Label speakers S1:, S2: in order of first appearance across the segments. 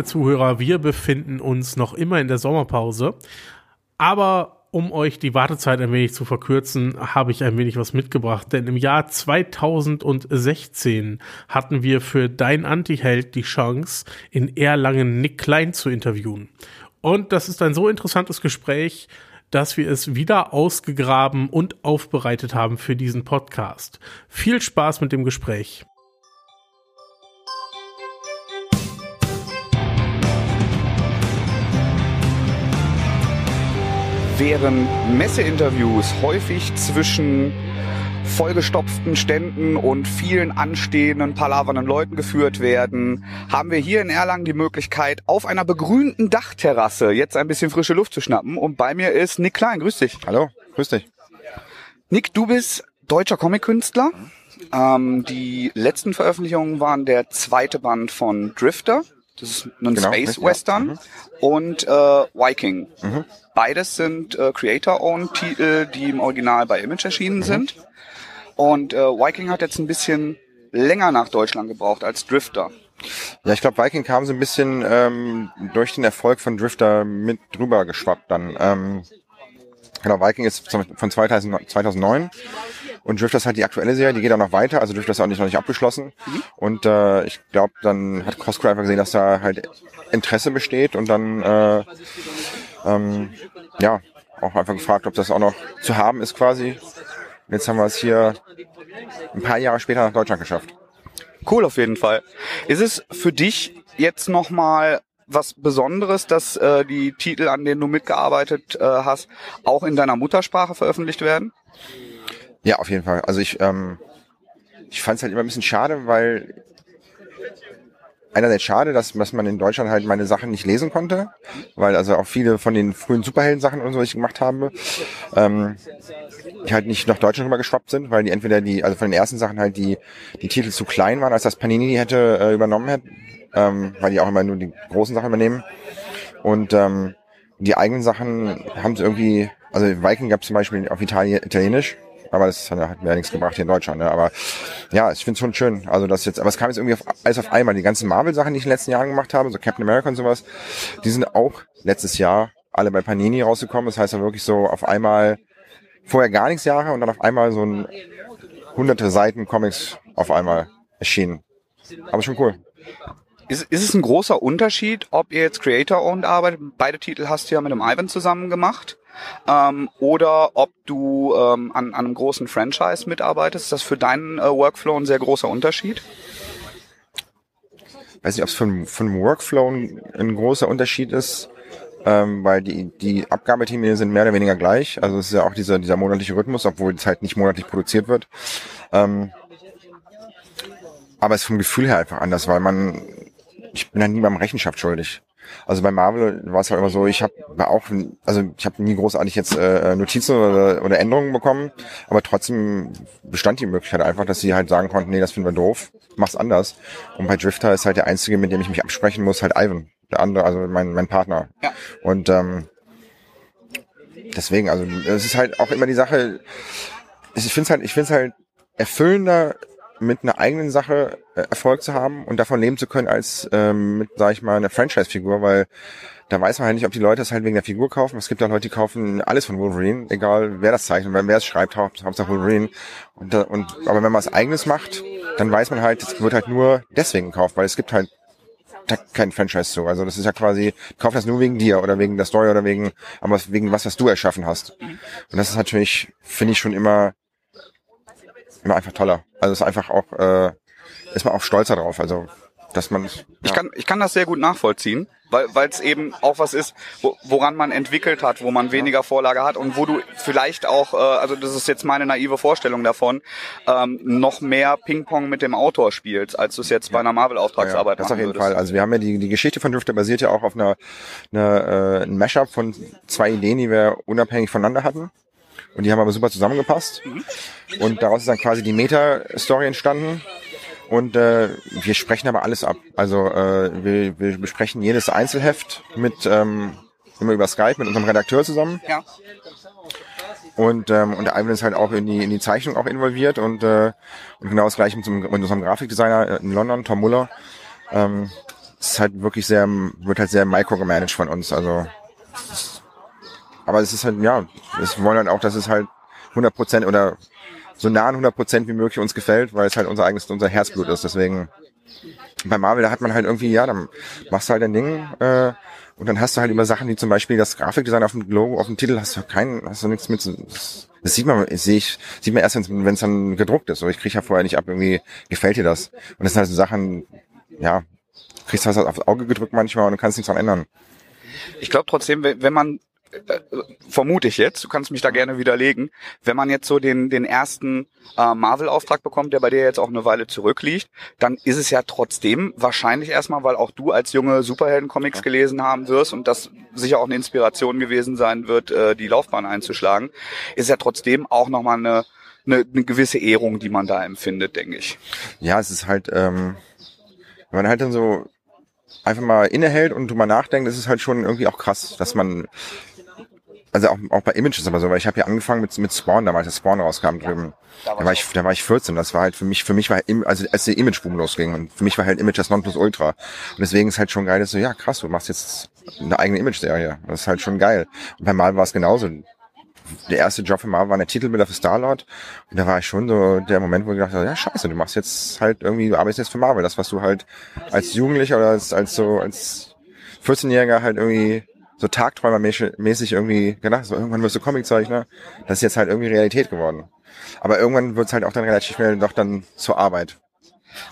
S1: liebe Zuhörer, wir befinden uns noch immer in der Sommerpause. Aber um euch die Wartezeit ein wenig zu verkürzen, habe ich ein wenig was mitgebracht. Denn im Jahr 2016 hatten wir für Dein Antiheld die Chance, in Erlangen Nick Klein zu interviewen. Und das ist ein so interessantes Gespräch, dass wir es wieder ausgegraben und aufbereitet haben für diesen Podcast. Viel Spaß mit dem Gespräch.
S2: Während Messeinterviews häufig zwischen vollgestopften Ständen und vielen anstehenden, palavernden Leuten geführt werden, haben wir hier in Erlangen die Möglichkeit, auf einer begrünten Dachterrasse jetzt ein bisschen frische Luft zu schnappen. Und bei mir ist Nick Klein. Grüß dich.
S3: Hallo, grüß dich.
S2: Nick, du bist deutscher Comic-Künstler. Ähm, die letzten Veröffentlichungen waren der zweite Band von Drifter. Das ist ein genau, Space Western. Ja. Mhm. Und äh, Viking. Mhm. Beides sind äh, Creator-Owned Titel, die im Original bei Image erschienen mhm. sind. Und äh, Viking hat jetzt ein bisschen länger nach Deutschland gebraucht als Drifter.
S3: Ja, ich glaube, Viking kam so ein bisschen ähm, durch den Erfolg von Drifter mit drüber geschwappt dann. Ähm, genau, Viking ist von 2000, 2009 und Drifter ist halt die aktuelle Serie, die geht auch noch weiter, also Drifter ist auch nicht noch nicht abgeschlossen. Mhm. Und äh, ich glaube, dann hat Coscro einfach gesehen, dass da halt Interesse besteht und dann äh, ähm, ja auch einfach gefragt, ob das auch noch zu haben ist quasi. Und jetzt haben wir es hier ein paar Jahre später nach Deutschland geschafft.
S2: Cool auf jeden Fall. Ist es für dich jetzt nochmal was Besonderes, dass äh, die Titel, an denen du mitgearbeitet äh, hast, auch in deiner Muttersprache veröffentlicht werden?
S3: Ja, auf jeden Fall. Also ich, ähm, ich fand es halt immer ein bisschen schade, weil einerseits schade, dass, dass man in Deutschland halt meine Sachen nicht lesen konnte, weil also auch viele von den frühen Superhelden-Sachen und so, die ich gemacht habe, ähm, die halt nicht nach Deutschland rüber geschwappt sind, weil die entweder die, also von den ersten Sachen halt die, die Titel zu klein waren, als das Panini die hätte äh, übernommen hätte, ähm, weil die auch immer nur die großen Sachen übernehmen. Und ähm, die eigenen Sachen haben sie irgendwie, also Viking gab zum Beispiel auf Italien, Italienisch, aber das hat mir ja nichts gebracht hier in Deutschland. Ne? Aber ja, ich finde es schon schön. Also das jetzt, aber es kam jetzt irgendwie auf, alles auf einmal. Die ganzen Marvel-Sachen, die ich in den letzten Jahren gemacht habe, so Captain America und sowas, die sind auch letztes Jahr alle bei Panini rausgekommen. Das heißt ja wirklich so auf einmal vorher gar nichts Jahre und dann auf einmal so ein hunderte Seiten Comics auf einmal erschienen. Aber schon cool.
S2: Ist, ist es ein großer Unterschied, ob ihr jetzt Creator-Owned arbeitet? Beide Titel hast du ja mit dem Ivan zusammen gemacht ähm, oder ob du ähm, an, an einem großen Franchise mitarbeitest. Ist das für deinen äh, Workflow ein sehr großer Unterschied?
S3: weiß nicht, ob es von, von Workflow ein, ein großer Unterschied ist, ähm, weil die, die Abgabetermine sind mehr oder weniger gleich. Also es ist ja auch dieser, dieser monatliche Rhythmus, obwohl es halt nicht monatlich produziert wird. Ähm, aber es ist vom Gefühl her einfach anders, weil man, ich bin ja nie beim Rechenschaft schuldig. Also bei Marvel war es halt immer so, ich habe auch, also ich habe nie großartig jetzt äh, Notizen oder, oder Änderungen bekommen, aber trotzdem bestand die Möglichkeit einfach, dass sie halt sagen konnten, nee, das finden wir doof, mach's anders. Und bei Drifter ist halt der einzige, mit dem ich mich absprechen muss, halt Ivan, der andere, also mein, mein Partner. Ja. Und ähm, deswegen, also es ist halt auch immer die Sache, ich finde es halt, ich finde es halt erfüllender, mit einer eigenen Sache äh, Erfolg zu haben und davon leben zu können als ähm, mit, sag ich mal, einer Franchise-Figur, weil da weiß man halt nicht, ob die Leute das halt wegen der Figur kaufen. Es gibt ja Leute, die kaufen alles von Wolverine, egal wer das zeichnet, wer es schreibt, Hauptsache Wolverine. Und, und, aber wenn man was eigenes macht, dann weiß man halt, es wird halt nur deswegen gekauft, weil es gibt halt kein Franchise zu. Also das ist ja quasi, kauf das nur wegen dir oder wegen der Story oder wegen, aber wegen was, was du erschaffen hast. Und das ist natürlich, finde ich schon immer immer einfach toller. Also es ist einfach auch, äh, ist man auch stolzer drauf. Also dass man. Ja.
S2: Ich kann ich kann das sehr gut nachvollziehen, weil weil es eben auch was ist, wo, woran man entwickelt hat, wo man weniger Vorlage hat und wo du vielleicht auch, äh, also das ist jetzt meine naive Vorstellung davon, ähm, noch mehr Ping-Pong mit dem Autor spielst, als du es jetzt bei einer Marvel-Auftragsarbeit
S3: ja, ja. Das auf jeden würdest. Fall. Also wir haben ja die die Geschichte von Drifter basiert ja auch auf einer, einer äh, ein Mashup von zwei Ideen, die wir unabhängig voneinander hatten. Und die haben aber super zusammengepasst. Und daraus ist dann quasi die Meta-Story entstanden. Und äh, wir sprechen aber alles ab. Also äh, wir, wir besprechen jedes Einzelheft mit ähm, immer über Skype mit unserem Redakteur zusammen. Ja. Und, ähm, und der Ivan ist halt auch in die, in die Zeichnung auch involviert und, äh, und genau das gleiche mit, mit unserem Grafikdesigner in London, Tom Muller. Ähm, ist halt wirklich sehr, wird halt sehr microgemanagt von uns. Also, aber es ist halt, ja, wir wollen halt auch, dass es halt 100 Prozent oder so nah an 100 Prozent wie möglich uns gefällt, weil es halt unser eigenes, unser Herzblut ist. Deswegen, bei Marvel, da hat man halt irgendwie, ja, dann machst du halt ein Ding, äh, und dann hast du halt immer Sachen, wie zum Beispiel das Grafikdesign auf dem Logo, auf dem Titel, hast du keinen, hast du nichts mit, das sieht man, sehe ich, sieht man erst, wenn es dann gedruckt ist. So, ich kriege ja vorher nicht ab, irgendwie, gefällt dir das? Und das sind halt so Sachen, ja, kriegst du halt aufs Auge gedrückt manchmal und kannst nichts dran ändern.
S2: Ich glaube trotzdem, wenn man äh, vermute ich jetzt, du kannst mich da gerne widerlegen, wenn man jetzt so den, den ersten äh, Marvel-Auftrag bekommt, der bei dir jetzt auch eine Weile zurückliegt, dann ist es ja trotzdem wahrscheinlich erstmal, weil auch du als junge Superhelden-Comics gelesen haben wirst und das sicher auch eine Inspiration gewesen sein wird, äh, die Laufbahn einzuschlagen, ist ja trotzdem auch nochmal eine, eine, eine gewisse Ehrung, die man da empfindet, denke ich.
S3: Ja, es ist halt, ähm, wenn man halt dann so einfach mal innehält und drüber nachdenkt, ist es halt schon irgendwie auch krass, dass man also auch, auch bei Images aber so, weil ich habe ja angefangen mit, mit Spawn, damals der Spawn rauskam drüben. Da war ich, da war ich 14. Das war halt für mich, für mich war halt, also als der Imageboom losging und für mich war halt Image das Nonplusultra. Und deswegen ist halt schon geil, dass so, ja krass, du machst jetzt eine eigene Image-Serie. Das ist halt schon geil. Und bei Marvel war es genauso. Der erste Job für Marvel war der Titelbilder für Star-Lord. Und da war ich schon so der Moment, wo ich gedacht habe, ja scheiße, du machst jetzt halt irgendwie, du arbeitest jetzt für Marvel. Das, was du halt als Jugendlicher oder als, als so, als 14-Jähriger halt irgendwie so tagträumermäßig irgendwie gedacht, so irgendwann wirst du Comiczeichner. Das ist jetzt halt irgendwie Realität geworden. Aber irgendwann wird es halt auch dann relativ schnell doch dann zur Arbeit.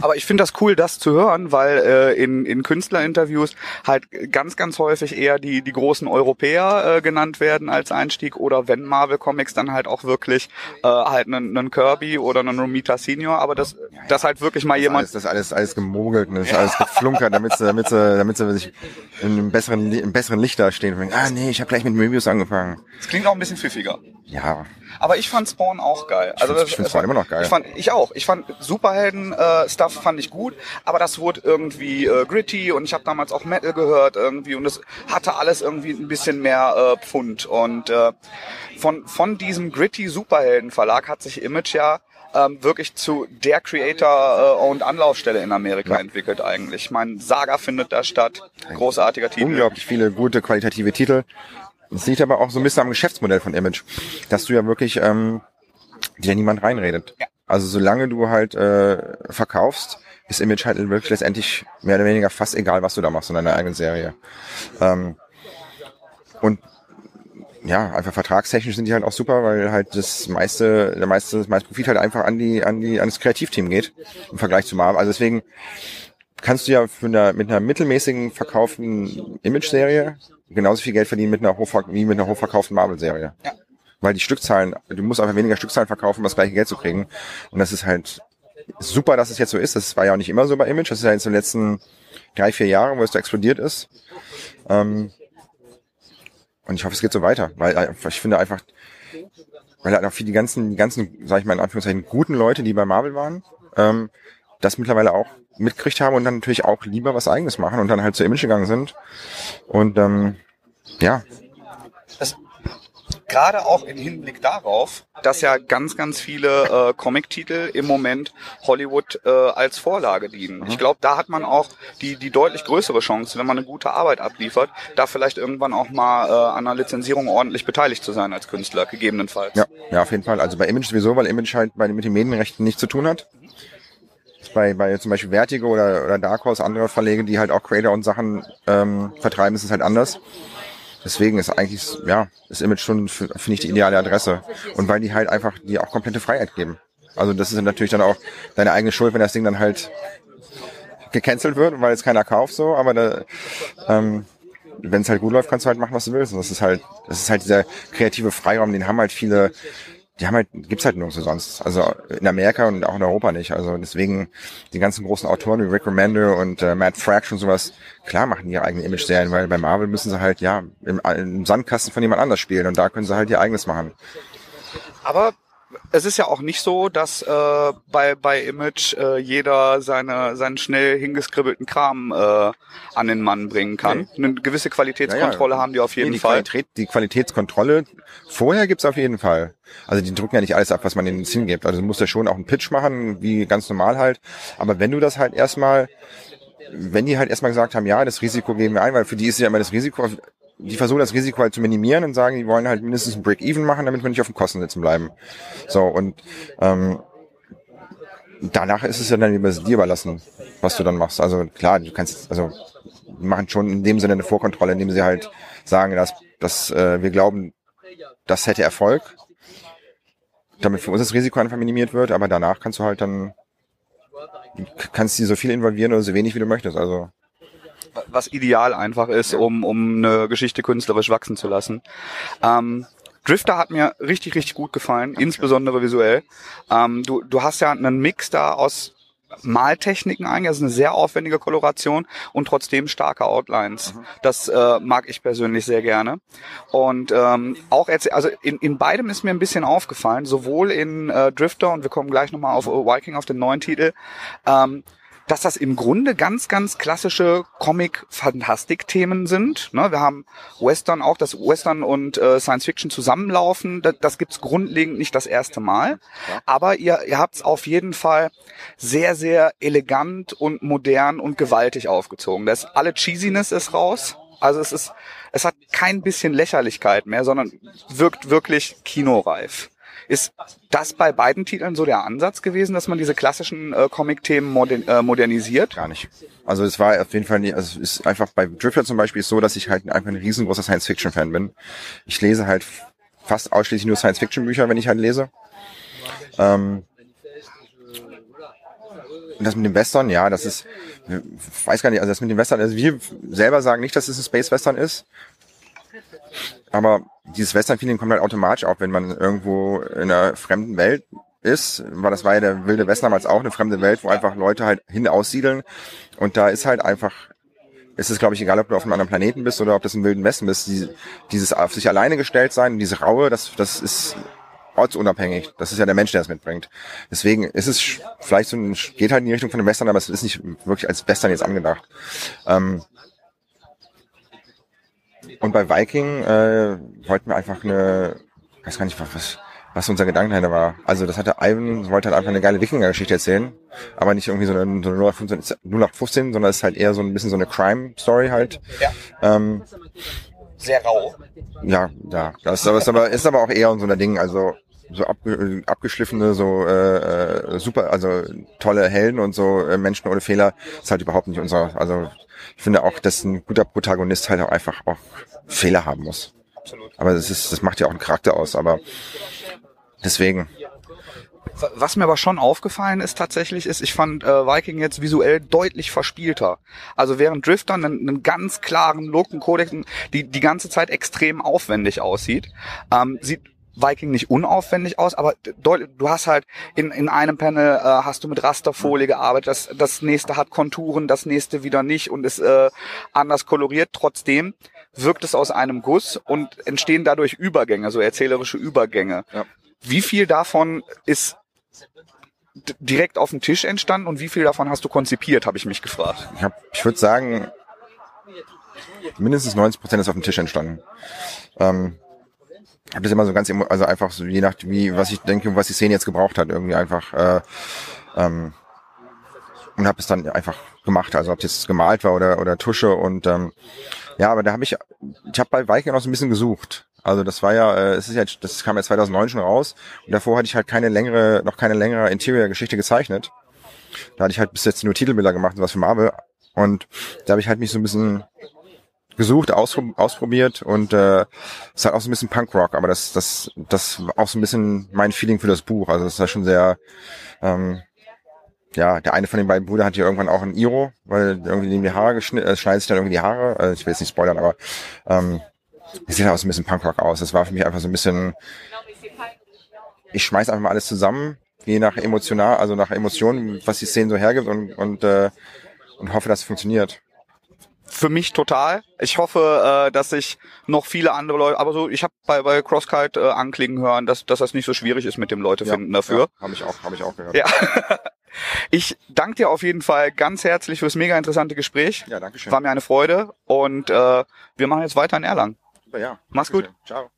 S2: Aber ich finde das cool, das zu hören, weil äh, in, in Künstlerinterviews halt ganz, ganz häufig eher die, die großen Europäer äh, genannt werden als Einstieg oder wenn Marvel Comics dann halt auch wirklich äh, halt einen, einen Kirby oder einen Romita Senior, aber das, das halt wirklich mal
S3: das
S2: jemand...
S3: Alles, das alles, alles gemogelt und das ja. alles geflunkert, damit sie, damit sie, damit sie sich in einem besseren, im besseren Licht da stehen und denken, ah nee, ich habe gleich mit Möbius angefangen.
S2: Das klingt auch ein bisschen pfiffiger.
S3: Ja,
S2: aber ich fand Spawn auch geil.
S3: Also ich finde Spawn immer noch geil.
S2: Ich fand ich auch. Ich fand Superhelden äh, Stuff fand ich gut, aber das wurde irgendwie äh, gritty und ich habe damals auch Metal gehört irgendwie und es hatte alles irgendwie ein bisschen mehr äh, Pfund und äh, von von diesem gritty Superhelden Verlag hat sich Image ja ähm, wirklich zu der Creator äh, und Anlaufstelle in Amerika ja. entwickelt eigentlich. Mein Saga findet da statt. Großartiger Titel.
S3: Unglaublich viele gute qualitative Titel. Das liegt aber auch so ein bisschen am Geschäftsmodell von Image, dass du ja wirklich ähm, dir niemand reinredet. Ja. Also solange du halt äh, verkaufst, ist Image halt wirklich letztendlich mehr oder weniger fast egal, was du da machst in deiner eigenen Serie. Ähm, und ja, einfach vertragstechnisch sind die halt auch super, weil halt das meiste, der meiste, das meiste Profit halt einfach an die, an die, an das Kreativteam geht im Vergleich zu Marvel. Also deswegen kannst du ja mit einer, mit einer mittelmäßigen verkauften Image-Serie genauso viel Geld verdienen mit einer hochver wie mit einer hochverkauften Marvel-Serie. Ja. Weil die Stückzahlen, du musst einfach weniger Stückzahlen verkaufen, um das gleiche Geld zu kriegen. Und das ist halt super, dass es jetzt so ist. Das war ja auch nicht immer so bei Image. Das ist ja jetzt in den letzten drei, vier Jahren, wo es da explodiert ist. Ähm und ich hoffe, es geht so weiter, weil ich finde einfach, weil halt auch für die ganzen, die ganzen, sag ich mal in Anführungszeichen, guten Leute, die bei Marvel waren, ähm, das mittlerweile auch mitkriegt haben und dann natürlich auch lieber was eigenes machen und dann halt zu Image gegangen sind. Und ähm, ja.
S2: Das, gerade auch im Hinblick darauf, dass ja ganz, ganz viele äh, Comic-Titel im Moment Hollywood äh, als Vorlage dienen. Ich glaube, da hat man auch die, die deutlich größere Chance, wenn man eine gute Arbeit abliefert, da vielleicht irgendwann auch mal äh, an einer Lizenzierung ordentlich beteiligt zu sein als Künstler, gegebenenfalls.
S3: Ja, ja, auf jeden Fall. Also bei Image sowieso, weil Image halt bei, mit den Medienrechten nichts zu tun hat bei, bei zum Beispiel Vertigo oder, oder Dark Horse, andere Verlege, die halt auch Creator und Sachen ähm, vertreiben, ist es halt anders. Deswegen ist eigentlich, ja, das Image schon, finde ich, die ideale Adresse. Und weil die halt einfach die auch komplette Freiheit geben. Also das ist natürlich dann auch deine eigene Schuld, wenn das Ding dann halt gecancelt wird, weil es keiner kauft so, aber da, ähm, wenn es halt gut läuft, kannst du halt machen, was du willst. Und das ist halt, das ist halt dieser kreative Freiraum, den haben halt viele die haben halt, gibt's halt nirgendwo sonst. Also in Amerika und auch in Europa nicht. Also deswegen die ganzen großen Autoren wie Rick Remender und äh, Matt Fraction und sowas, klar machen ihre eigene Image-Serien, weil bei Marvel müssen sie halt, ja, im, im Sandkasten von jemand anders spielen und da können sie halt ihr eigenes machen.
S2: Aber es ist ja auch nicht so, dass äh, bei, bei Image äh, jeder seine, seinen schnell hingeskribbelten Kram äh, an den Mann bringen kann. Eine gewisse Qualitätskontrolle ja, ja. haben die auf jeden nee,
S3: die
S2: Fall.
S3: Qualität, die Qualitätskontrolle vorher gibt's auf jeden Fall. Also die drücken ja nicht alles ab, was man ihnen hingibt. Also du musst ja schon auch einen Pitch machen, wie ganz normal halt. Aber wenn du das halt erstmal wenn die halt erstmal gesagt haben, ja, das Risiko geben wir ein, weil für die ist ja immer das Risiko, die versuchen das Risiko halt zu minimieren und sagen, die wollen halt mindestens ein Break-Even machen, damit wir nicht auf den Kosten sitzen bleiben. So, und ähm, danach ist es ja dann über dir überlassen, was du dann machst. Also klar, du kannst, also machen schon in dem Sinne eine Vorkontrolle, indem sie halt sagen, dass, dass äh, wir glauben, das hätte Erfolg, damit für uns das Risiko einfach minimiert wird, aber danach kannst du halt dann kannst du so viel involvieren oder so wenig wie du möchtest. Also
S2: was ideal einfach ist, um, um eine Geschichte künstlerisch wachsen zu lassen. Ähm, Drifter hat mir richtig, richtig gut gefallen, insbesondere visuell. Ähm, du, du hast ja einen Mix da aus Maltechniken eigentlich, also eine sehr aufwendige Koloration und trotzdem starke Outlines. Mhm. Das äh, mag ich persönlich sehr gerne. Und ähm, auch also in, in beidem ist mir ein bisschen aufgefallen, sowohl in äh, Drifter und wir kommen gleich nochmal auf Viking auf den neuen Titel. Ähm, dass das im Grunde ganz, ganz klassische Comic-Fantastik-Themen sind. Ne, wir haben Western auch, dass Western und äh, Science-Fiction zusammenlaufen. Das, das gibt's grundlegend nicht das erste Mal. Aber ihr, ihr habt es auf jeden Fall sehr, sehr elegant und modern und gewaltig aufgezogen. Das alle Cheesiness ist raus. Also es ist, es hat kein bisschen Lächerlichkeit mehr, sondern wirkt wirklich kinoreif. Ist das bei beiden Titeln so der Ansatz gewesen, dass man diese klassischen äh, Comic-Themen modern, äh, modernisiert?
S3: Gar nicht. Also es war auf jeden Fall nicht, also es ist einfach bei Drifter zum Beispiel so, dass ich halt einfach ein riesengroßer Science-Fiction-Fan bin. Ich lese halt fast ausschließlich nur Science-Fiction-Bücher, wenn ich halt lese. Ähm, und das mit dem Western, ja, das ist, weiß gar nicht, also das mit dem Western, also wir selber sagen nicht, dass es ein Space Western ist. Aber dieses Western-Feeling kommt halt automatisch auf, wenn man irgendwo in einer fremden Welt ist, weil das war ja der wilde Westen damals auch eine fremde Welt, wo einfach Leute halt hin aussiedeln und da ist halt einfach ist es, glaube ich, egal, ob du auf einem anderen Planeten bist oder ob das im Wilden Westen bist, die, dieses auf sich alleine gestellt sein, diese Raue, das, das ist ortsunabhängig. Das ist ja der Mensch, der es mitbringt. Deswegen ist es vielleicht so ein, geht halt in die Richtung von dem Western, aber es ist nicht wirklich als Western jetzt angedacht. Ähm, und bei Viking äh, wollten wir einfach eine, weiß gar nicht, was, was unser Gedanke dahinter war. Also das hatte Ivan, wollte halt einfach eine geile Wikinger-Geschichte erzählen, aber nicht irgendwie so eine, so eine 0815, sondern es ist halt eher so ein bisschen so eine Crime-Story halt. Ja. Ähm,
S2: Sehr rau.
S3: Ja, ja. Das ist aber, ist aber, auch eher so ein Ding, also so abge abgeschliffene, so äh, äh, super, also tolle Helden und so äh, Menschen ohne Fehler ist halt überhaupt nicht unser, also ich finde auch, dass ein guter Protagonist halt auch einfach auch Fehler haben muss. Absolut. Aber das ist, das macht ja auch einen Charakter aus, aber deswegen.
S2: Was mir aber schon aufgefallen ist tatsächlich, ist, ich fand äh, Viking jetzt visuell deutlich verspielter. Also während Drifter einen, einen ganz klaren Look, einen Codex, die die ganze Zeit extrem aufwendig aussieht, ähm, sieht Viking nicht unaufwendig aus, aber du hast halt in, in einem Panel äh, hast du mit Rasterfolie gearbeitet, das, das nächste hat Konturen, das nächste wieder nicht und ist äh, anders koloriert. Trotzdem wirkt es aus einem Guss und entstehen dadurch Übergänge, so erzählerische Übergänge. Ja. Wie viel davon ist direkt auf dem Tisch entstanden und wie viel davon hast du konzipiert, habe ich mich gefragt.
S3: Ich, hab, ich würde sagen, mindestens 90 Prozent ist auf dem Tisch entstanden. Ähm, habe das immer so ganz, also einfach so je nach wie, was ich denke, was die Szene jetzt gebraucht hat, irgendwie einfach äh, ähm, und habe es dann einfach gemacht, also ob jetzt gemalt war oder oder Tusche und ähm, ja, aber da habe ich, ich habe bei Viking noch so ein bisschen gesucht. Also das war ja, äh, es ist ja, das kam ja 2009 schon raus und davor hatte ich halt keine längere, noch keine längere Interior-Geschichte gezeichnet. Da hatte ich halt bis jetzt nur Titelbilder gemacht und was für Marvel und da habe ich halt mich so ein bisschen gesucht, ausprobiert und äh, ist halt auch so ein bisschen Punkrock, aber das, das, das war auch so ein bisschen mein Feeling für das Buch. Also es ist ja schon sehr, ähm, ja, der eine von den beiden Brüdern hat ja irgendwann auch ein Iro, weil irgendwie die Haare geschnitten, äh, schneidet sich dann irgendwie die Haare. Also ich will jetzt nicht spoilern, aber ähm, es sieht halt auch so ein bisschen Punkrock aus. Das war für mich einfach so ein bisschen, ich schmeiß einfach mal alles zusammen, je nach emotional, also nach Emotionen, was die Szene so hergibt und, und, äh, und hoffe, dass es funktioniert
S2: für mich total. Ich hoffe, äh, dass sich noch viele andere Leute, aber so, ich habe bei, bei Crosskite äh, anklingen hören, dass, dass das nicht so schwierig ist mit dem Leute ja, finden dafür.
S3: Ja, habe ich auch, habe ich auch gehört.
S2: Ja. Ich danke dir auf jeden Fall ganz herzlich fürs mega interessante Gespräch.
S3: Ja, danke schön.
S2: War mir eine Freude und äh, wir machen jetzt weiter in Erlangen.
S3: Ja,
S2: Mach's gut.
S3: Ciao.